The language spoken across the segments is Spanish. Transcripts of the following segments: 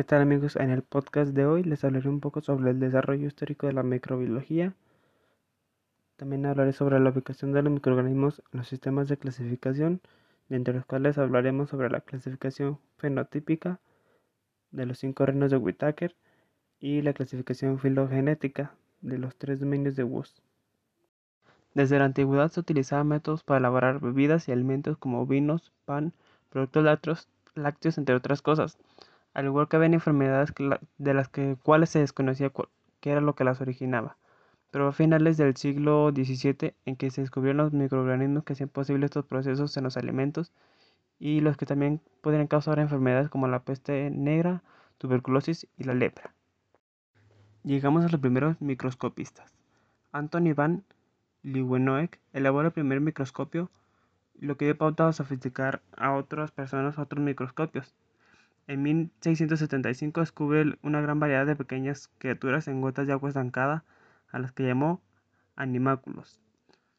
¿Qué tal amigos? En el podcast de hoy les hablaré un poco sobre el desarrollo histórico de la microbiología. También hablaré sobre la ubicación de los microorganismos en los sistemas de clasificación, entre los cuales hablaremos sobre la clasificación fenotípica de los cinco reinos de Whitaker y la clasificación filogenética de los tres dominios de Wood. Desde la antigüedad se utilizaban métodos para elaborar bebidas y alimentos como vinos, pan, productos lácteos, entre otras cosas al igual que había enfermedades de las que, cuales se desconocía qué era lo que las originaba. Pero a finales del siglo XVII, en que se descubrieron los microorganismos que hacían posible estos procesos en los alimentos y los que también podrían causar enfermedades como la peste negra, tuberculosis y la lepra. Llegamos a los primeros microscopistas. Anthony van Leeuwenhoek elaboró el primer microscopio, lo que dio pauta a sofisticar a otras personas otros microscopios, en 1675 descubre una gran variedad de pequeñas criaturas en gotas de agua estancada, a las que llamó animáculos.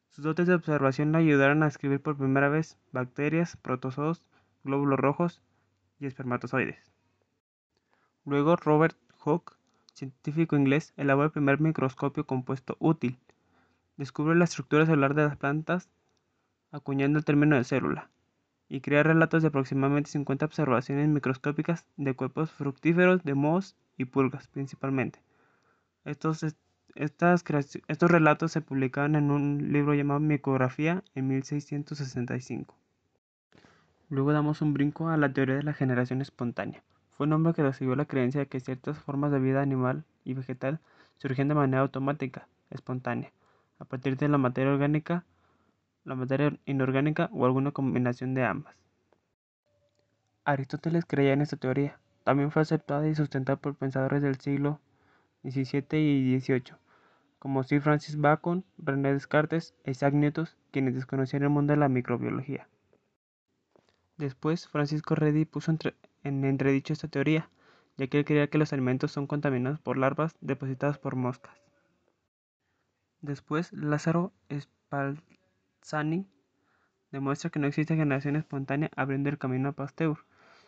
Sus dotes de observación le ayudaron a describir por primera vez bacterias, protozoos, glóbulos rojos y espermatozoides. Luego Robert Hooke, científico inglés, elaboró el primer microscopio compuesto útil. Descubre la estructura celular de las plantas acuñando el término de célula y crea relatos de aproximadamente 50 observaciones microscópicas de cuerpos fructíferos de mohos y pulgas principalmente. Estos, estos relatos se publicaron en un libro llamado Micografía en 1665. Luego damos un brinco a la teoría de la generación espontánea. Fue un hombre que recibió la creencia de que ciertas formas de vida animal y vegetal surgían de manera automática, espontánea, a partir de la materia orgánica la materia inorgánica o alguna combinación de ambas. Aristóteles creía en esta teoría. También fue aceptada y sustentada por pensadores del siglo XVII y XVIII, como Sir Francis Bacon, René Descartes e Isaac Newton, quienes desconocían el mundo de la microbiología. Después, Francisco Redi puso en entredicho esta teoría, ya que él creía que los alimentos son contaminados por larvas depositadas por moscas. Después, Lázaro Espal Sani demuestra que no existe generación espontánea abriendo el camino a Pasteur.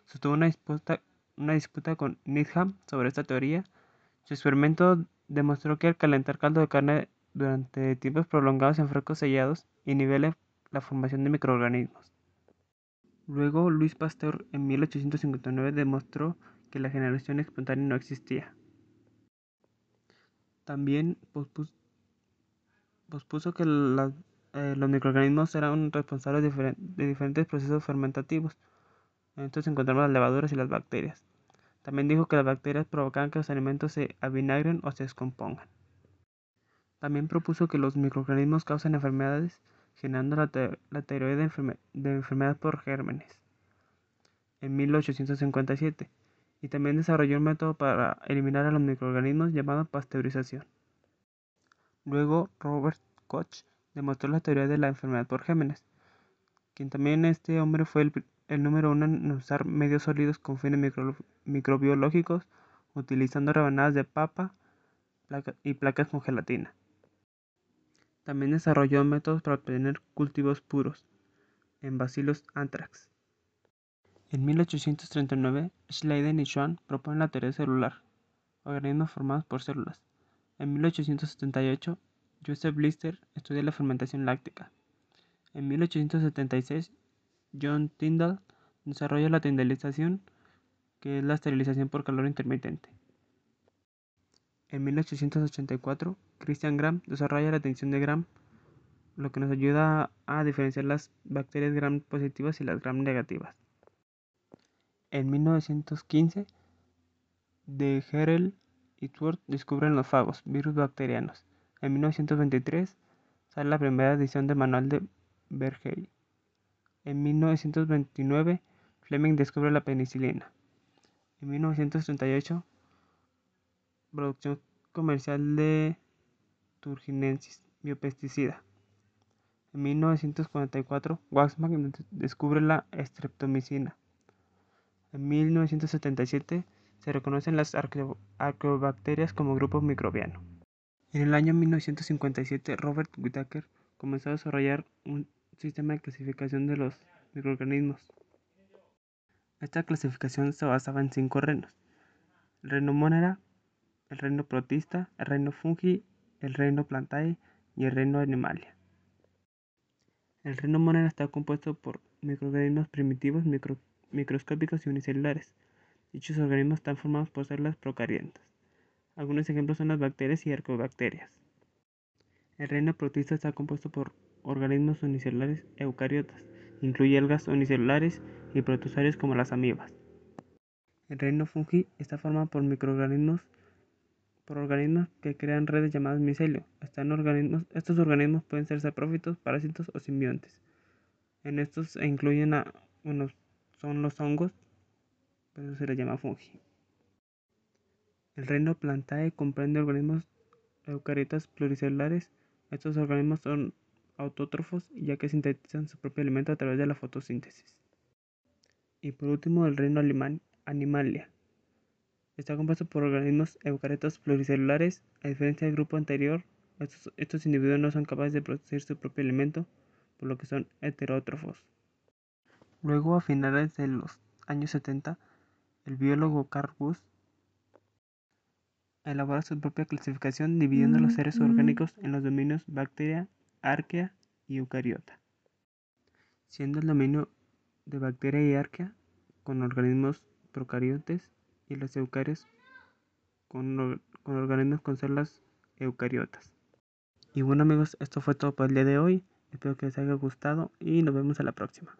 Sostuvo una disputa, una disputa con Needham sobre esta teoría. Su experimento demostró que al calentar caldo de carne durante tiempos prolongados en frascos sellados inhibe la formación de microorganismos. Luego, Luis Pasteur en 1859 demostró que la generación espontánea no existía. También pospuso que las eh, los microorganismos eran responsables de, diferentes procesos fermentativos. En estos encontramos las levaduras y las bacterias. También dijo que las bacterias provocaban que los alimentos se avinagren o se descompongan. También propuso que los microorganismos causan enfermedades, generando la, teoría de, de enfermedad por gérmenes en 1857 y también desarrolló un método para eliminar a los microorganismos llamado pasteurización. Luego, Robert Koch demostró la teoría de la enfermedad por gérmenes, quien también este hombre fue el, número uno en usar medios sólidos con fines microbiológicos, utilizando rebanadas de papa y placas con gelatina. También desarrolló métodos para obtener cultivos puros en Bacillus anthrax. En 1839, Schleiden y Schwann proponen la teoría celular, organismos formados por células. En 1878, Joseph Lister estudia la fermentación láctica. En 1876, John Tyndall desarrolla la tyndalización, que es la esterilización por calor intermitente. En 1884, Christian Gram desarrolla la tensión de Gram, lo que nos ayuda a diferenciar las bacterias Gram positivas y las Gram negativas. En 1915, De Herel y Twort descubren los fagos, virus bacterianos. En 1923 sale la primera edición del manual de Bergey. En 1929 Fleming descubre la penicilina. En 1938 producción comercial de Turginensis, biopesticida. En 1944 Waxman descubre la streptomicina. En 1977 se reconocen las arqueobacterias como grupo microbiano. En el año 1957, Robert Whittaker comenzó a desarrollar un sistema de clasificación de los microorganismos. Esta clasificación se basaba en cinco reinos. el reino Monera, el reino Protista, el reino Fungi, el reino Plantae y el reino Animalia. El reino Monera está compuesto por microorganismos primitivos, microscópicos y unicelulares. Dichos organismos están formados por células procarientas. Algunos ejemplos son las bacterias y arcobacterias. El reino protista está compuesto por organismos unicelulares eucariotas. Incluye algas unicelulares y protozoarios como las amibas. El reino fungi está formado por microorganismos por organismos que crean redes llamadas micelio. organismos, estos organismos pueden ser saprófitos, parásitos o simbiontes. En estos se incluyen a, son los hongos, por eso se les llama fungi. El reino Plantae comprende organismos eucariotas pluricelulares. Estos organismos son autótrofos ya que sintetizan su propio alimento a través de la fotosíntesis. Y por último, el reino Animalia. Está compuesto por organismos eucariotas pluricelulares. A diferencia del grupo anterior, estos, individuos no son capaces de producir su propio alimento, por lo que son heterótrofos. Luego, a finales de los años 70, el biólogo Carl elabora su propia clasificación dividiendo los seres orgánicos en los dominios bacteria, arquea y eucariota, siendo el dominio de bacteria y arquea con organismos procariotes y los eucarios con, con organismos con células eucariotas. Y bueno amigos, esto fue todo por el día de hoy. Espero que les haya gustado y nos vemos a la próxima.